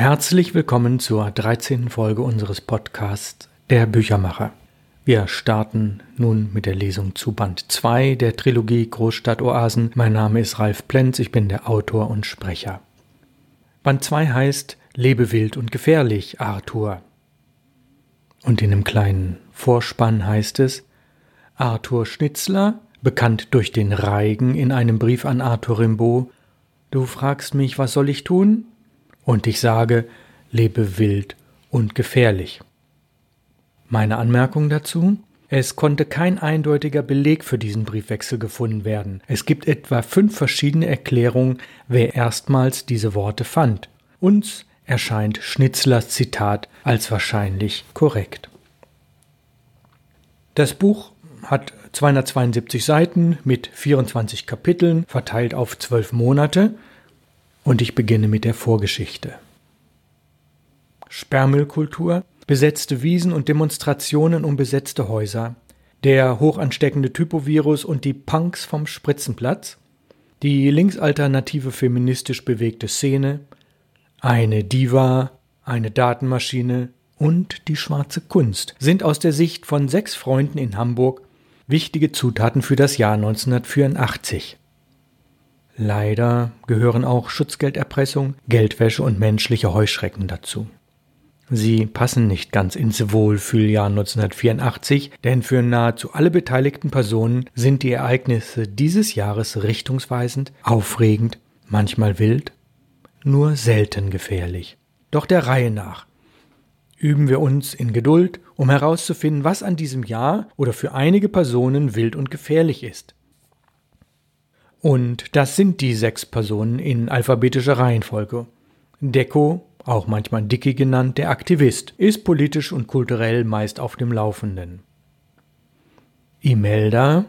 Herzlich willkommen zur 13. Folge unseres Podcasts Der Büchermacher. Wir starten nun mit der Lesung zu Band 2 der Trilogie Großstadtoasen. Mein Name ist Ralf Plenz, ich bin der Autor und Sprecher. Band 2 heißt Lebe wild und gefährlich, Arthur. Und in einem kleinen Vorspann heißt es Arthur Schnitzler, bekannt durch den Reigen in einem Brief an Arthur Rimbaud, Du fragst mich, was soll ich tun? Und ich sage, lebe wild und gefährlich. Meine Anmerkung dazu? Es konnte kein eindeutiger Beleg für diesen Briefwechsel gefunden werden. Es gibt etwa fünf verschiedene Erklärungen, wer erstmals diese Worte fand. Uns erscheint Schnitzlers Zitat als wahrscheinlich korrekt. Das Buch hat 272 Seiten mit 24 Kapiteln, verteilt auf zwölf Monate, und ich beginne mit der Vorgeschichte. Sperrmüllkultur, besetzte Wiesen und Demonstrationen um besetzte Häuser, der hochansteckende Typovirus und die Punks vom Spritzenplatz, die linksalternative feministisch bewegte Szene, eine Diva, eine Datenmaschine und die schwarze Kunst sind aus der Sicht von sechs Freunden in Hamburg wichtige Zutaten für das Jahr 1984. Leider gehören auch Schutzgelderpressung, Geldwäsche und menschliche Heuschrecken dazu. Sie passen nicht ganz ins Wohlfühljahr 1984, denn für nahezu alle beteiligten Personen sind die Ereignisse dieses Jahres richtungsweisend, aufregend, manchmal wild, nur selten gefährlich. Doch der Reihe nach üben wir uns in Geduld, um herauszufinden, was an diesem Jahr oder für einige Personen wild und gefährlich ist. Und das sind die sechs Personen in alphabetischer Reihenfolge. Deko, auch manchmal Dicky genannt, der Aktivist, ist politisch und kulturell meist auf dem Laufenden. Imelda,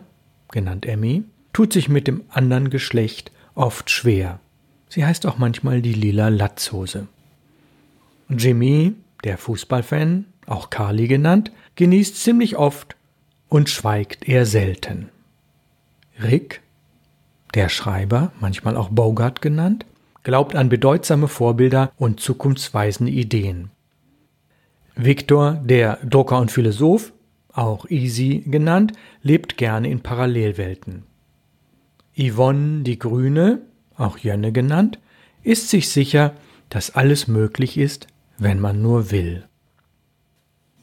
genannt Emmy, tut sich mit dem anderen Geschlecht oft schwer. Sie heißt auch manchmal die lila Latzhose. Jimmy, der Fußballfan, auch Carly genannt, genießt ziemlich oft und schweigt eher selten. Rick, der Schreiber, manchmal auch Bogart genannt, glaubt an bedeutsame Vorbilder und zukunftsweisende Ideen. Victor, der Drucker und Philosoph, auch Easy genannt, lebt gerne in Parallelwelten. Yvonne, die Grüne, auch Jönne genannt, ist sich sicher, dass alles möglich ist, wenn man nur will.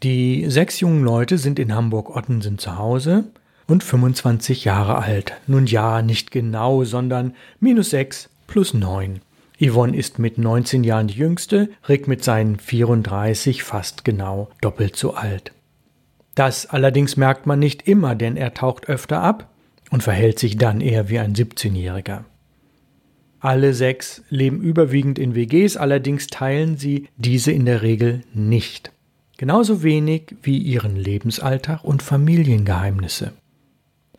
Die sechs jungen Leute sind in Hamburg-Ottensen zu Hause und 25 Jahre alt. Nun ja, nicht genau, sondern minus sechs plus neun. Yvonne ist mit 19 Jahren die jüngste, Rick mit seinen 34 fast genau doppelt so alt. Das allerdings merkt man nicht immer, denn er taucht öfter ab und verhält sich dann eher wie ein 17-Jähriger. Alle sechs leben überwiegend in WGs, allerdings teilen sie diese in der Regel nicht. Genauso wenig wie ihren Lebensalltag und Familiengeheimnisse.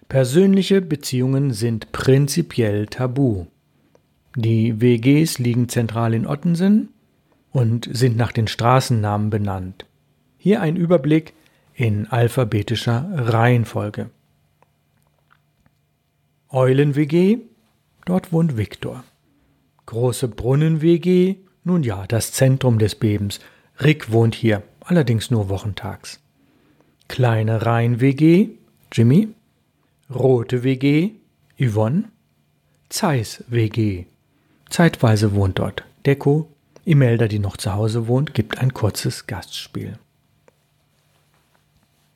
Persönliche Beziehungen sind prinzipiell tabu. Die WGs liegen zentral in Ottensen und sind nach den Straßennamen benannt. Hier ein Überblick in alphabetischer Reihenfolge. Eulen-WG, dort wohnt Viktor. Große Brunnen-WG, nun ja, das Zentrum des Bebens. Rick wohnt hier, allerdings nur wochentags. Kleine Rhein-WG, Jimmy. Rote WG, Yvonne. Zeiss WG. Zeitweise wohnt dort Deko. Imelda, die noch zu Hause wohnt, gibt ein kurzes Gastspiel.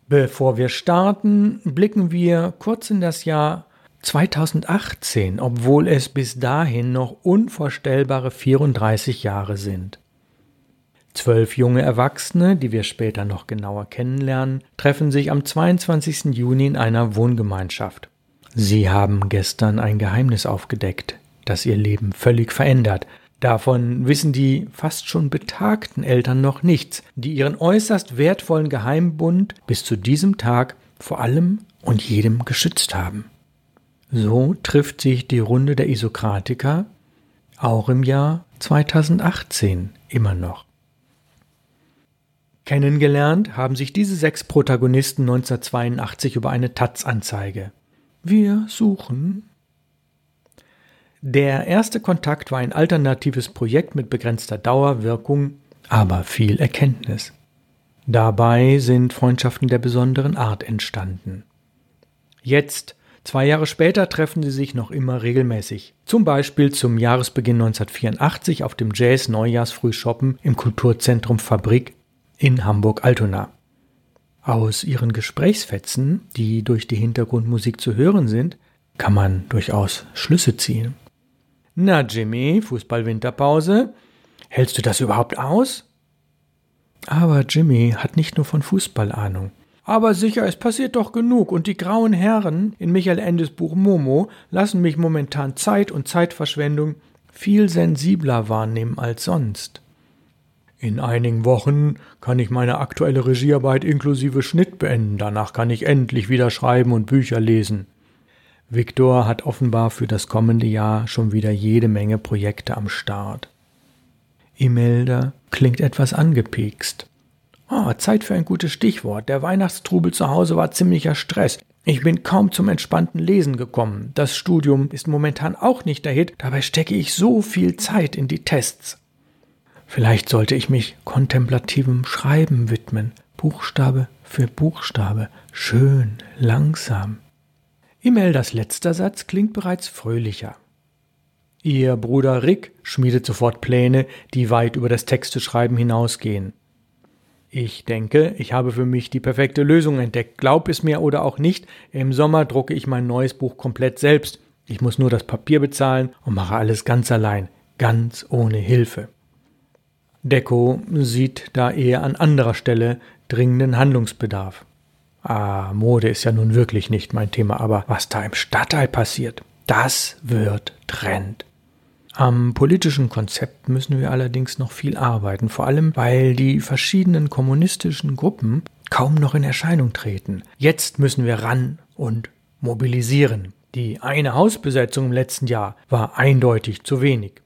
Bevor wir starten, blicken wir kurz in das Jahr 2018, obwohl es bis dahin noch unvorstellbare 34 Jahre sind. Zwölf junge Erwachsene, die wir später noch genauer kennenlernen, treffen sich am 22. Juni in einer Wohngemeinschaft. Sie haben gestern ein Geheimnis aufgedeckt, das ihr Leben völlig verändert. Davon wissen die fast schon betagten Eltern noch nichts, die ihren äußerst wertvollen Geheimbund bis zu diesem Tag vor allem und jedem geschützt haben. So trifft sich die Runde der Isokratiker auch im Jahr 2018 immer noch. Kennengelernt haben sich diese sechs Protagonisten 1982 über eine Taz-Anzeige. Wir suchen. Der erste Kontakt war ein alternatives Projekt mit begrenzter Dauerwirkung, aber viel Erkenntnis. Dabei sind Freundschaften der besonderen Art entstanden. Jetzt, zwei Jahre später, treffen sie sich noch immer regelmäßig. Zum Beispiel zum Jahresbeginn 1984 auf dem Jazz-Neujahrsfrühshoppen im Kulturzentrum Fabrik in Hamburg-Altona. Aus ihren Gesprächsfetzen, die durch die Hintergrundmusik zu hören sind, kann man durchaus Schlüsse ziehen. Na, Jimmy, Fußball-Winterpause. Hältst du das überhaupt aus? Aber Jimmy hat nicht nur von Fußball Ahnung. Aber sicher, es passiert doch genug, und die grauen Herren in Michael Endes Buch Momo lassen mich momentan Zeit und Zeitverschwendung viel sensibler wahrnehmen als sonst. In einigen Wochen kann ich meine aktuelle Regiearbeit inklusive Schnitt beenden, danach kann ich endlich wieder schreiben und Bücher lesen. Viktor hat offenbar für das kommende Jahr schon wieder jede Menge Projekte am Start. Imelda klingt etwas angepikst. Oh, Zeit für ein gutes Stichwort. Der Weihnachtstrubel zu Hause war ziemlicher Stress. Ich bin kaum zum entspannten Lesen gekommen. Das Studium ist momentan auch nicht der Hit, dabei stecke ich so viel Zeit in die Tests. Vielleicht sollte ich mich kontemplativem Schreiben widmen, Buchstabe für Buchstabe, schön, langsam. Imeldas letzter Satz klingt bereits fröhlicher. Ihr Bruder Rick schmiedet sofort Pläne, die weit über das Texteschreiben hinausgehen. Ich denke, ich habe für mich die perfekte Lösung entdeckt. Glaub es mir oder auch nicht, im Sommer drucke ich mein neues Buch komplett selbst. Ich muss nur das Papier bezahlen und mache alles ganz allein, ganz ohne Hilfe. Deko sieht da eher an anderer Stelle dringenden Handlungsbedarf. Ah, Mode ist ja nun wirklich nicht mein Thema, aber was da im Stadtteil passiert, das wird Trend. Am politischen Konzept müssen wir allerdings noch viel arbeiten, vor allem weil die verschiedenen kommunistischen Gruppen kaum noch in Erscheinung treten. Jetzt müssen wir ran und mobilisieren. Die eine Hausbesetzung im letzten Jahr war eindeutig zu wenig.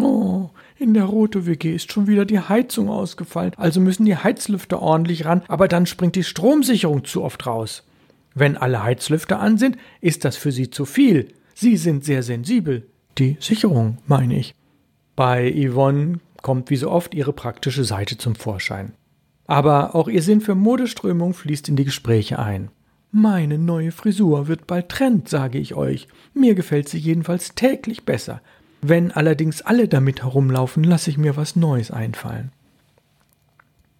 Oh, in der Rote WG ist schon wieder die Heizung ausgefallen, also müssen die Heizlüfter ordentlich ran, aber dann springt die Stromsicherung zu oft raus. Wenn alle Heizlüfter an sind, ist das für Sie zu viel. Sie sind sehr sensibel. Die Sicherung, meine ich. Bei Yvonne kommt wie so oft ihre praktische Seite zum Vorschein. Aber auch ihr Sinn für Modeströmung fließt in die Gespräche ein. Meine neue Frisur wird bald Trend, sage ich euch. Mir gefällt sie jedenfalls täglich besser. Wenn allerdings alle damit herumlaufen, lasse ich mir was Neues einfallen.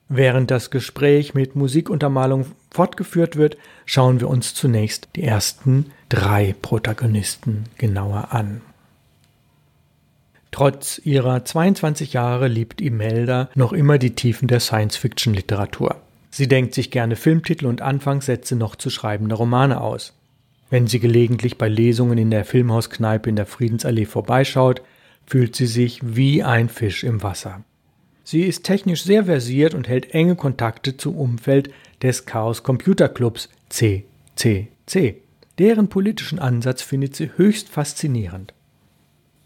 Während das Gespräch mit Musikuntermalung fortgeführt wird, schauen wir uns zunächst die ersten drei Protagonisten genauer an. Trotz ihrer 22 Jahre liebt Imelda noch immer die Tiefen der Science-Fiction-Literatur. Sie denkt sich gerne Filmtitel und Anfangssätze noch zu schreibende Romane aus. Wenn sie gelegentlich bei Lesungen in der Filmhauskneipe in der Friedensallee vorbeischaut, fühlt sie sich wie ein Fisch im Wasser. Sie ist technisch sehr versiert und hält enge Kontakte zum Umfeld des Chaos Computer Clubs CCC. Deren politischen Ansatz findet sie höchst faszinierend.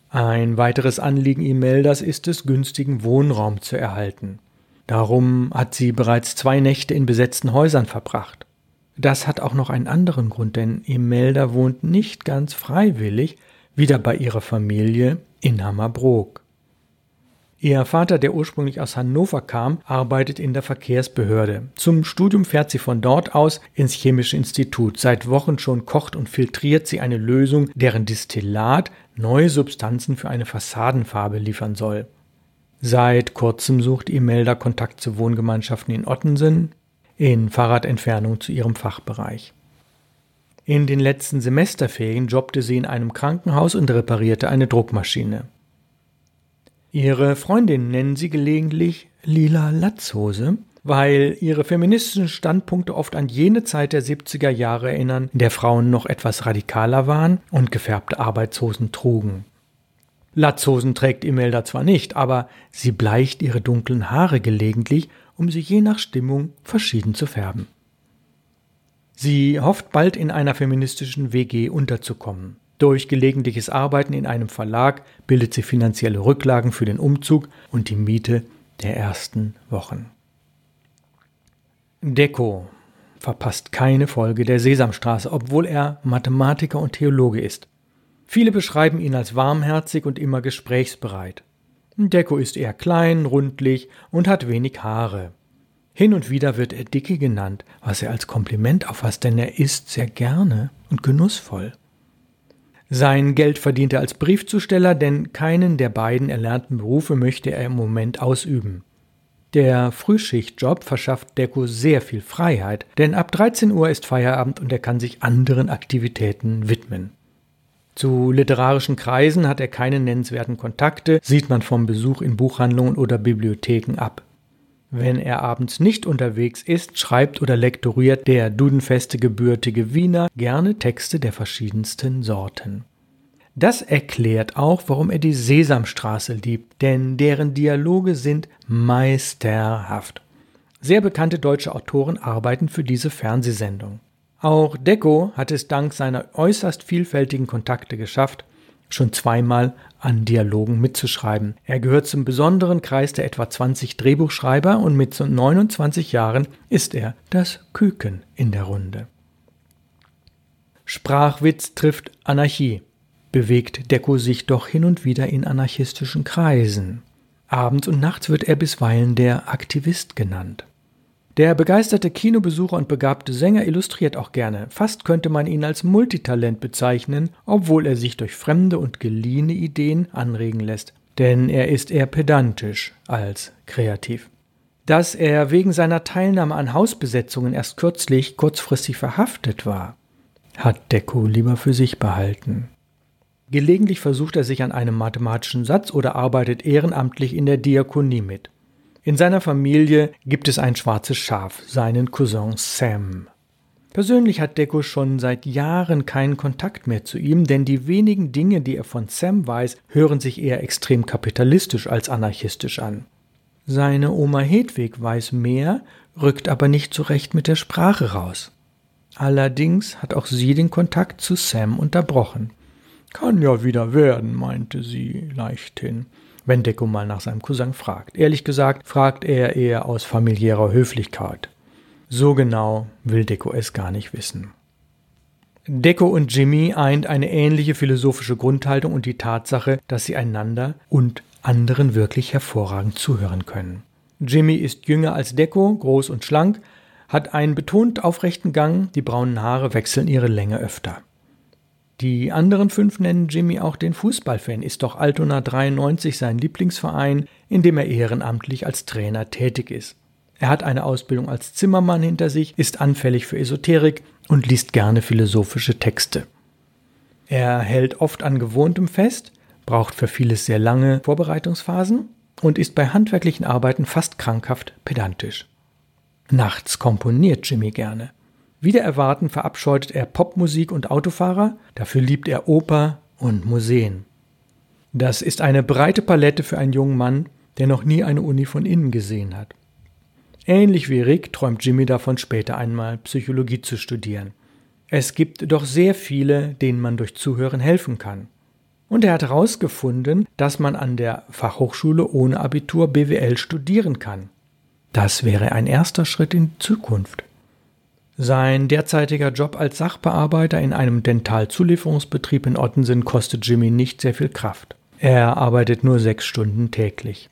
Ein weiteres Anliegen Imeldas ist es, günstigen Wohnraum zu erhalten. Darum hat sie bereits zwei Nächte in besetzten Häusern verbracht. Das hat auch noch einen anderen Grund, denn Imelda wohnt nicht ganz freiwillig wieder bei ihrer Familie in Hammerbrook. Ihr Vater, der ursprünglich aus Hannover kam, arbeitet in der Verkehrsbehörde. Zum Studium fährt sie von dort aus ins Chemische Institut. Seit Wochen schon kocht und filtriert sie eine Lösung, deren Distillat neue Substanzen für eine Fassadenfarbe liefern soll. Seit kurzem sucht Imelda Kontakt zu Wohngemeinschaften in Ottensen, in Fahrradentfernung zu ihrem Fachbereich. In den letzten Semesterferien jobbte sie in einem Krankenhaus und reparierte eine Druckmaschine. Ihre Freundinnen nennen sie gelegentlich Lila Latzhose, weil ihre feministischen Standpunkte oft an jene Zeit der 70er Jahre erinnern, in der Frauen noch etwas radikaler waren und gefärbte Arbeitshosen trugen. Latzhosen trägt Imelda zwar nicht, aber sie bleicht ihre dunklen Haare gelegentlich um sie je nach Stimmung verschieden zu färben. Sie hofft bald in einer feministischen WG unterzukommen. Durch gelegentliches Arbeiten in einem Verlag bildet sie finanzielle Rücklagen für den Umzug und die Miete der ersten Wochen. Deko verpasst keine Folge der Sesamstraße, obwohl er Mathematiker und Theologe ist. Viele beschreiben ihn als warmherzig und immer gesprächsbereit. Deko ist eher klein, rundlich und hat wenig Haare. Hin und wieder wird er Dicke genannt, was er als Kompliment auffasst, denn er isst sehr gerne und genussvoll. Sein Geld verdient er als Briefzusteller, denn keinen der beiden erlernten Berufe möchte er im Moment ausüben. Der Frühschichtjob verschafft Deko sehr viel Freiheit, denn ab 13 Uhr ist Feierabend und er kann sich anderen Aktivitäten widmen. Zu literarischen Kreisen hat er keine nennenswerten Kontakte, sieht man vom Besuch in Buchhandlungen oder Bibliotheken ab. Wenn er abends nicht unterwegs ist, schreibt oder lektoriert der dudenfeste gebürtige Wiener gerne Texte der verschiedensten Sorten. Das erklärt auch, warum er die Sesamstraße liebt, denn deren Dialoge sind meisterhaft. Sehr bekannte deutsche Autoren arbeiten für diese Fernsehsendung. Auch Deco hat es dank seiner äußerst vielfältigen Kontakte geschafft, schon zweimal an Dialogen mitzuschreiben. Er gehört zum besonderen Kreis der etwa 20 Drehbuchschreiber und mit 29 Jahren ist er das Küken in der Runde. Sprachwitz trifft Anarchie bewegt Deko sich doch hin und wieder in anarchistischen Kreisen. Abends und nachts wird er bisweilen der Aktivist genannt. Der begeisterte Kinobesucher und begabte Sänger illustriert auch gerne. Fast könnte man ihn als Multitalent bezeichnen, obwohl er sich durch fremde und geliehene Ideen anregen lässt. Denn er ist eher pedantisch als kreativ. Dass er wegen seiner Teilnahme an Hausbesetzungen erst kürzlich kurzfristig verhaftet war, hat Deko lieber für sich behalten. Gelegentlich versucht er sich an einem mathematischen Satz oder arbeitet ehrenamtlich in der Diakonie mit. In seiner Familie gibt es ein schwarzes Schaf, seinen Cousin Sam. Persönlich hat Deco schon seit Jahren keinen Kontakt mehr zu ihm, denn die wenigen Dinge, die er von Sam weiß, hören sich eher extrem kapitalistisch als anarchistisch an. Seine Oma Hedwig weiß mehr, rückt aber nicht zurecht mit der Sprache raus. Allerdings hat auch sie den Kontakt zu Sam unterbrochen. Kann ja wieder werden, meinte sie leichthin, wenn Deko mal nach seinem Cousin fragt. Ehrlich gesagt, fragt er eher aus familiärer Höflichkeit. So genau will Deko es gar nicht wissen. Deko und Jimmy eint eine ähnliche philosophische Grundhaltung und die Tatsache, dass sie einander und anderen wirklich hervorragend zuhören können. Jimmy ist jünger als Deko, groß und schlank, hat einen betont aufrechten Gang, die braunen Haare wechseln ihre Länge öfter. Die anderen fünf nennen Jimmy auch den Fußballfan. Ist doch Altona 93 sein Lieblingsverein, in dem er ehrenamtlich als Trainer tätig ist. Er hat eine Ausbildung als Zimmermann hinter sich, ist anfällig für Esoterik und liest gerne philosophische Texte. Er hält oft an Gewohntem fest, braucht für vieles sehr lange Vorbereitungsphasen und ist bei handwerklichen Arbeiten fast krankhaft pedantisch. Nachts komponiert Jimmy gerne. Wieder erwarten verabscheutet er Popmusik und Autofahrer, dafür liebt er Oper und Museen. Das ist eine breite Palette für einen jungen Mann, der noch nie eine Uni von innen gesehen hat. Ähnlich wie Rick träumt Jimmy davon, später einmal Psychologie zu studieren. Es gibt doch sehr viele, denen man durch Zuhören helfen kann. Und er hat herausgefunden, dass man an der Fachhochschule ohne Abitur BWL studieren kann. Das wäre ein erster Schritt in Zukunft. Sein derzeitiger Job als Sachbearbeiter in einem Dentalzulieferungsbetrieb in Ottensen kostet Jimmy nicht sehr viel Kraft. Er arbeitet nur sechs Stunden täglich.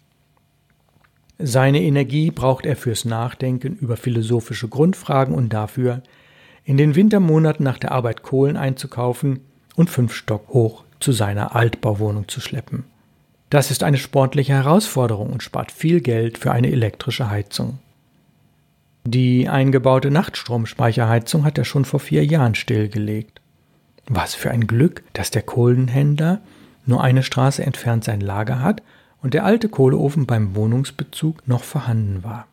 Seine Energie braucht er fürs Nachdenken über philosophische Grundfragen und dafür, in den Wintermonaten nach der Arbeit Kohlen einzukaufen und fünf Stock hoch zu seiner Altbauwohnung zu schleppen. Das ist eine sportliche Herausforderung und spart viel Geld für eine elektrische Heizung. Die eingebaute Nachtstromspeicherheizung hat er schon vor vier Jahren stillgelegt. Was für ein Glück, dass der Kohlenhändler nur eine Straße entfernt sein Lager hat und der alte Kohleofen beim Wohnungsbezug noch vorhanden war.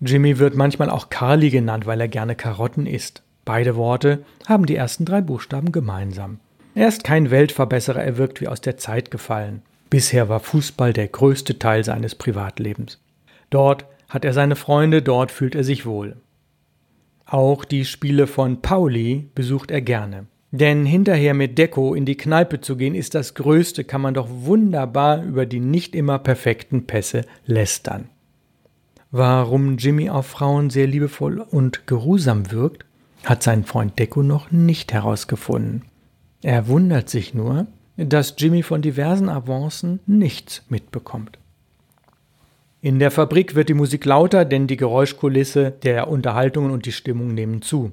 Jimmy wird manchmal auch Carly genannt, weil er gerne Karotten isst. Beide Worte haben die ersten drei Buchstaben gemeinsam. Er ist kein Weltverbesserer, er wirkt wie aus der Zeit gefallen. Bisher war Fußball der größte Teil seines Privatlebens. Dort hat er seine Freunde, dort fühlt er sich wohl. Auch die Spiele von Pauli besucht er gerne. Denn hinterher mit Deko in die Kneipe zu gehen, ist das Größte, kann man doch wunderbar über die nicht immer perfekten Pässe lästern. Warum Jimmy auf Frauen sehr liebevoll und geruhsam wirkt, hat sein Freund Deko noch nicht herausgefunden. Er wundert sich nur, dass Jimmy von diversen Avancen nichts mitbekommt. In der Fabrik wird die Musik lauter, denn die Geräuschkulisse der Unterhaltungen und die Stimmung nehmen zu.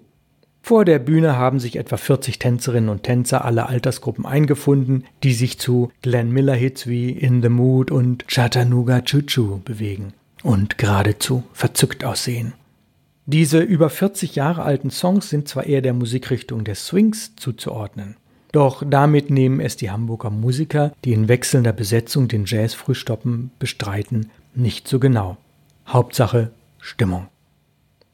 Vor der Bühne haben sich etwa 40 Tänzerinnen und Tänzer aller Altersgruppen eingefunden, die sich zu Glenn Miller Hits wie In the Mood und Chattanooga Choo Choo bewegen und geradezu verzückt aussehen. Diese über 40 Jahre alten Songs sind zwar eher der Musikrichtung des Swings zuzuordnen, doch damit nehmen es die Hamburger Musiker, die in wechselnder Besetzung den Jazz frühstoppen, bestreiten, nicht so genau. Hauptsache Stimmung.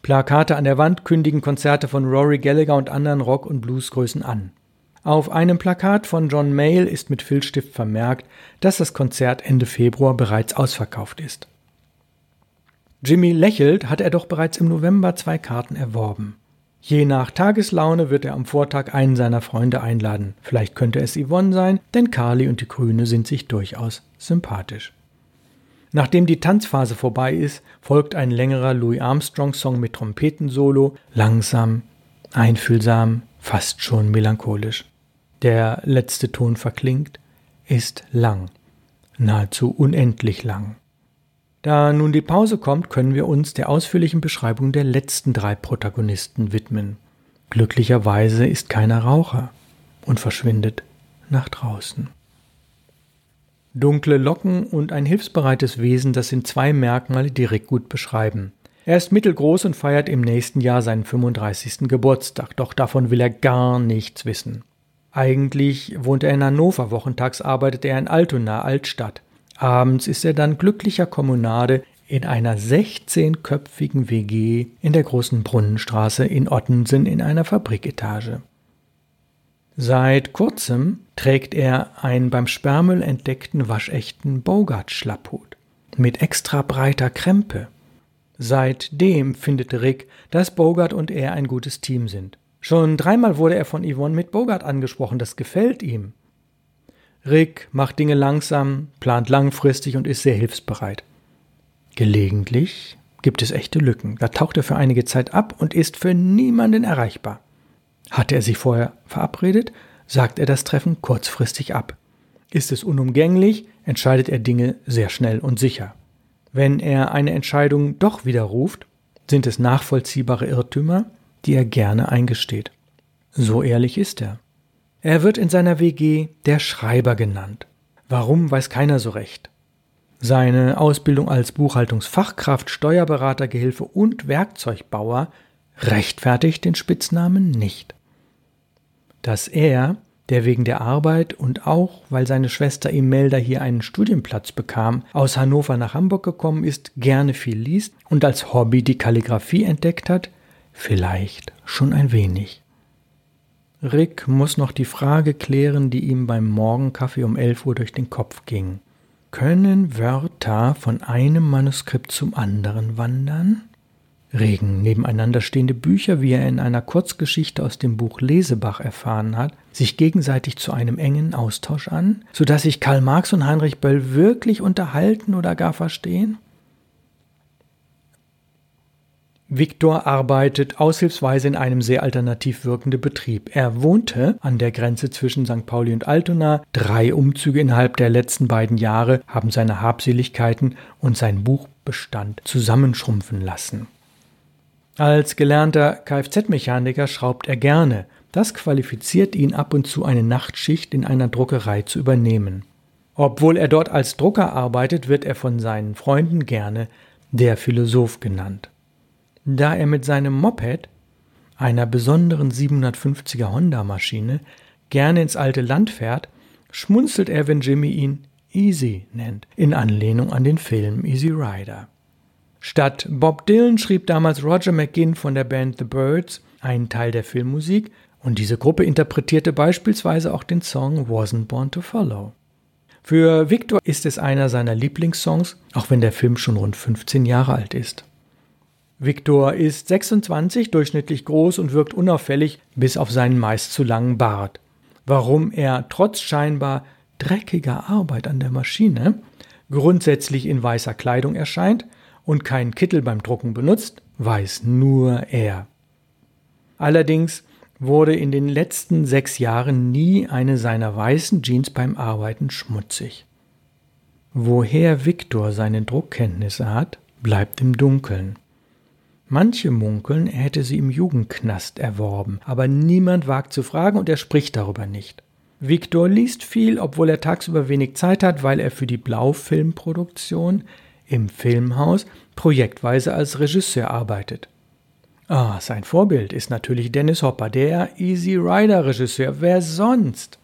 Plakate an der Wand kündigen Konzerte von Rory Gallagher und anderen Rock- und Bluesgrößen an. Auf einem Plakat von John Mayall ist mit Filzstift vermerkt, dass das Konzert Ende Februar bereits ausverkauft ist. Jimmy lächelt, hat er doch bereits im November zwei Karten erworben. Je nach Tageslaune wird er am Vortag einen seiner Freunde einladen. Vielleicht könnte es Yvonne sein, denn Carly und die Grüne sind sich durchaus sympathisch. Nachdem die Tanzphase vorbei ist, folgt ein längerer Louis Armstrong-Song mit Trompetensolo, langsam, einfühlsam, fast schon melancholisch. Der letzte Ton verklingt, ist lang, nahezu unendlich lang. Da nun die Pause kommt, können wir uns der ausführlichen Beschreibung der letzten drei Protagonisten widmen. Glücklicherweise ist keiner Raucher und verschwindet nach draußen. Dunkle Locken und ein hilfsbereites Wesen, das sind zwei Merkmale, die Rick gut beschreiben. Er ist mittelgroß und feiert im nächsten Jahr seinen 35. Geburtstag, doch davon will er gar nichts wissen. Eigentlich wohnt er in Hannover, wochentags arbeitet er in Altona, Altstadt. Abends ist er dann glücklicher Kommunade in einer 16-köpfigen WG in der großen Brunnenstraße in Ottensen in einer Fabriketage. Seit kurzem trägt er einen beim Sperrmüll entdeckten waschechten Bogart-Schlapphut mit extra breiter Krempe. Seitdem findet Rick, dass Bogart und er ein gutes Team sind. Schon dreimal wurde er von Yvonne mit Bogart angesprochen, das gefällt ihm. Rick macht Dinge langsam, plant langfristig und ist sehr hilfsbereit. Gelegentlich gibt es echte Lücken. Da taucht er für einige Zeit ab und ist für niemanden erreichbar. Hatte er sich vorher verabredet, sagt er das Treffen kurzfristig ab. Ist es unumgänglich, entscheidet er Dinge sehr schnell und sicher. Wenn er eine Entscheidung doch widerruft, sind es nachvollziehbare Irrtümer, die er gerne eingesteht. So ehrlich ist er. Er wird in seiner WG der Schreiber genannt. Warum, weiß keiner so recht. Seine Ausbildung als Buchhaltungsfachkraft, Steuerberater, Gehilfe und Werkzeugbauer rechtfertigt den Spitznamen nicht dass er, der wegen der Arbeit und auch, weil seine Schwester Imelda hier einen Studienplatz bekam, aus Hannover nach Hamburg gekommen ist, gerne viel liest und als Hobby die Kalligraphie entdeckt hat, vielleicht schon ein wenig. Rick muss noch die Frage klären, die ihm beim Morgenkaffee um elf Uhr durch den Kopf ging. Können Wörter von einem Manuskript zum anderen wandern? Regen nebeneinander stehende Bücher, wie er in einer Kurzgeschichte aus dem Buch Lesebach erfahren hat, sich gegenseitig zu einem engen Austausch an, so dass sich Karl Marx und Heinrich Böll wirklich unterhalten oder gar verstehen? Viktor arbeitet aushilfsweise in einem sehr alternativ wirkenden Betrieb. Er wohnte an der Grenze zwischen St. Pauli und Altona. Drei Umzüge innerhalb der letzten beiden Jahre haben seine Habseligkeiten und sein Buchbestand zusammenschrumpfen lassen. Als gelernter Kfz-Mechaniker schraubt er gerne. Das qualifiziert ihn ab und zu eine Nachtschicht in einer Druckerei zu übernehmen. Obwohl er dort als Drucker arbeitet, wird er von seinen Freunden gerne der Philosoph genannt. Da er mit seinem Moped, einer besonderen 750er Honda-Maschine, gerne ins alte Land fährt, schmunzelt er, wenn Jimmy ihn Easy nennt, in Anlehnung an den Film Easy Rider. Statt Bob Dylan schrieb damals Roger McGinn von der Band The Birds einen Teil der Filmmusik und diese Gruppe interpretierte beispielsweise auch den Song Wasn't Born to Follow. Für Victor ist es einer seiner Lieblingssongs, auch wenn der Film schon rund 15 Jahre alt ist. Victor ist 26, durchschnittlich groß und wirkt unauffällig bis auf seinen meist zu langen Bart. Warum er trotz scheinbar dreckiger Arbeit an der Maschine grundsätzlich in weißer Kleidung erscheint, und keinen Kittel beim Drucken benutzt, weiß nur er. Allerdings wurde in den letzten sechs Jahren nie eine seiner weißen Jeans beim Arbeiten schmutzig. Woher Viktor seine Druckkenntnisse hat, bleibt im Dunkeln. Manche munkeln, er hätte sie im Jugendknast erworben, aber niemand wagt zu fragen und er spricht darüber nicht. Viktor liest viel, obwohl er tagsüber wenig Zeit hat, weil er für die Blaufilmproduktion im Filmhaus projektweise als Regisseur arbeitet. Ah, sein Vorbild ist natürlich Dennis Hopper, der Easy Rider Regisseur. Wer sonst?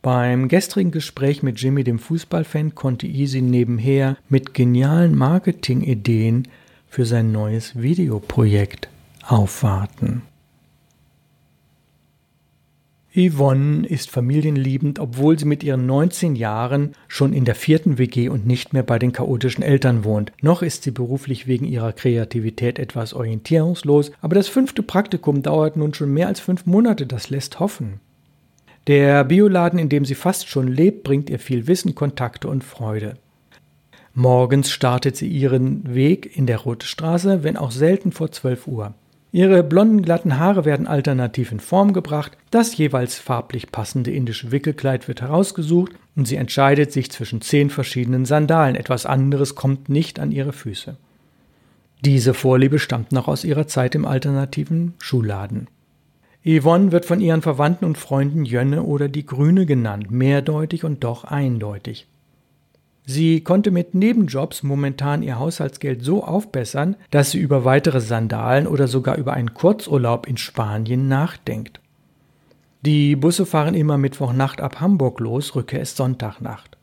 Beim gestrigen Gespräch mit Jimmy, dem Fußballfan, konnte Easy nebenher mit genialen Marketingideen für sein neues Videoprojekt aufwarten. Yvonne ist familienliebend, obwohl sie mit ihren 19 Jahren schon in der vierten WG und nicht mehr bei den chaotischen Eltern wohnt. Noch ist sie beruflich wegen ihrer Kreativität etwas orientierungslos, aber das fünfte Praktikum dauert nun schon mehr als fünf Monate, das lässt hoffen. Der Bioladen, in dem sie fast schon lebt, bringt ihr viel Wissen, Kontakte und Freude. Morgens startet sie ihren Weg in der Rote Straße, wenn auch selten vor 12 Uhr. Ihre blonden glatten Haare werden alternativ in Form gebracht, das jeweils farblich passende indische Wickelkleid wird herausgesucht und sie entscheidet sich zwischen zehn verschiedenen Sandalen, etwas anderes kommt nicht an ihre Füße. Diese Vorliebe stammt noch aus ihrer Zeit im alternativen Schuhladen. Yvonne wird von ihren Verwandten und Freunden Jönne oder die Grüne genannt, mehrdeutig und doch eindeutig. Sie konnte mit Nebenjobs momentan ihr Haushaltsgeld so aufbessern, dass sie über weitere Sandalen oder sogar über einen Kurzurlaub in Spanien nachdenkt. Die Busse fahren immer Mittwochnacht ab Hamburg los, Rückkehr ist Sonntagnacht.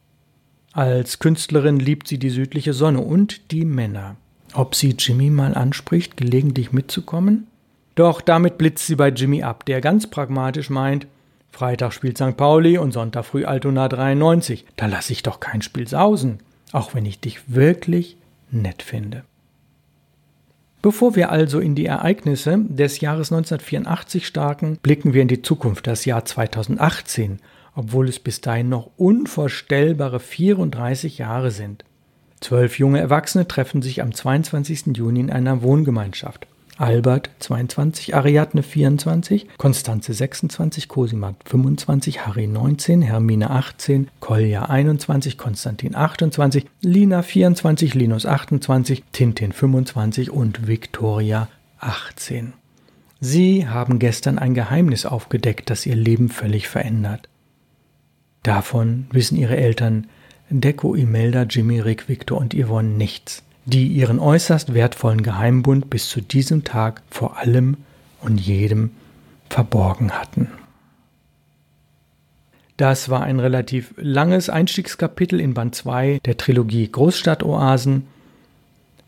Als Künstlerin liebt sie die südliche Sonne und die Männer. Ob sie Jimmy mal anspricht, gelegentlich mitzukommen? Doch damit blitzt sie bei Jimmy ab, der ganz pragmatisch meint, Freitag spielt St. Pauli und Sonntag früh Altona 93. Da lasse ich doch kein Spiel sausen, auch wenn ich dich wirklich nett finde. Bevor wir also in die Ereignisse des Jahres 1984 starten, blicken wir in die Zukunft, das Jahr 2018, obwohl es bis dahin noch unvorstellbare 34 Jahre sind. Zwölf junge Erwachsene treffen sich am 22. Juni in einer Wohngemeinschaft. Albert 22, Ariadne 24, Konstanze 26, Cosima 25, Harry 19, Hermine 18, Kolja 21, Konstantin 28, Lina 24, Linus 28, Tintin 25 und Victoria 18. Sie haben gestern ein Geheimnis aufgedeckt, das ihr Leben völlig verändert. Davon wissen ihre Eltern Deko, Imelda, Jimmy, Rick, Victor und Yvonne nichts die ihren äußerst wertvollen Geheimbund bis zu diesem Tag vor allem und jedem verborgen hatten. Das war ein relativ langes Einstiegskapitel in Band 2 der Trilogie Großstadtoasen.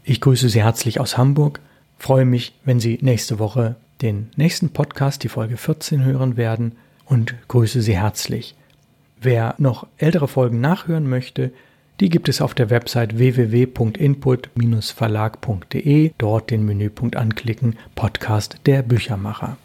Ich grüße Sie herzlich aus Hamburg, freue mich, wenn Sie nächste Woche den nächsten Podcast, die Folge 14, hören werden und grüße Sie herzlich. Wer noch ältere Folgen nachhören möchte, die gibt es auf der Website www.input-verlag.de. Dort den Menüpunkt anklicken Podcast der Büchermacher.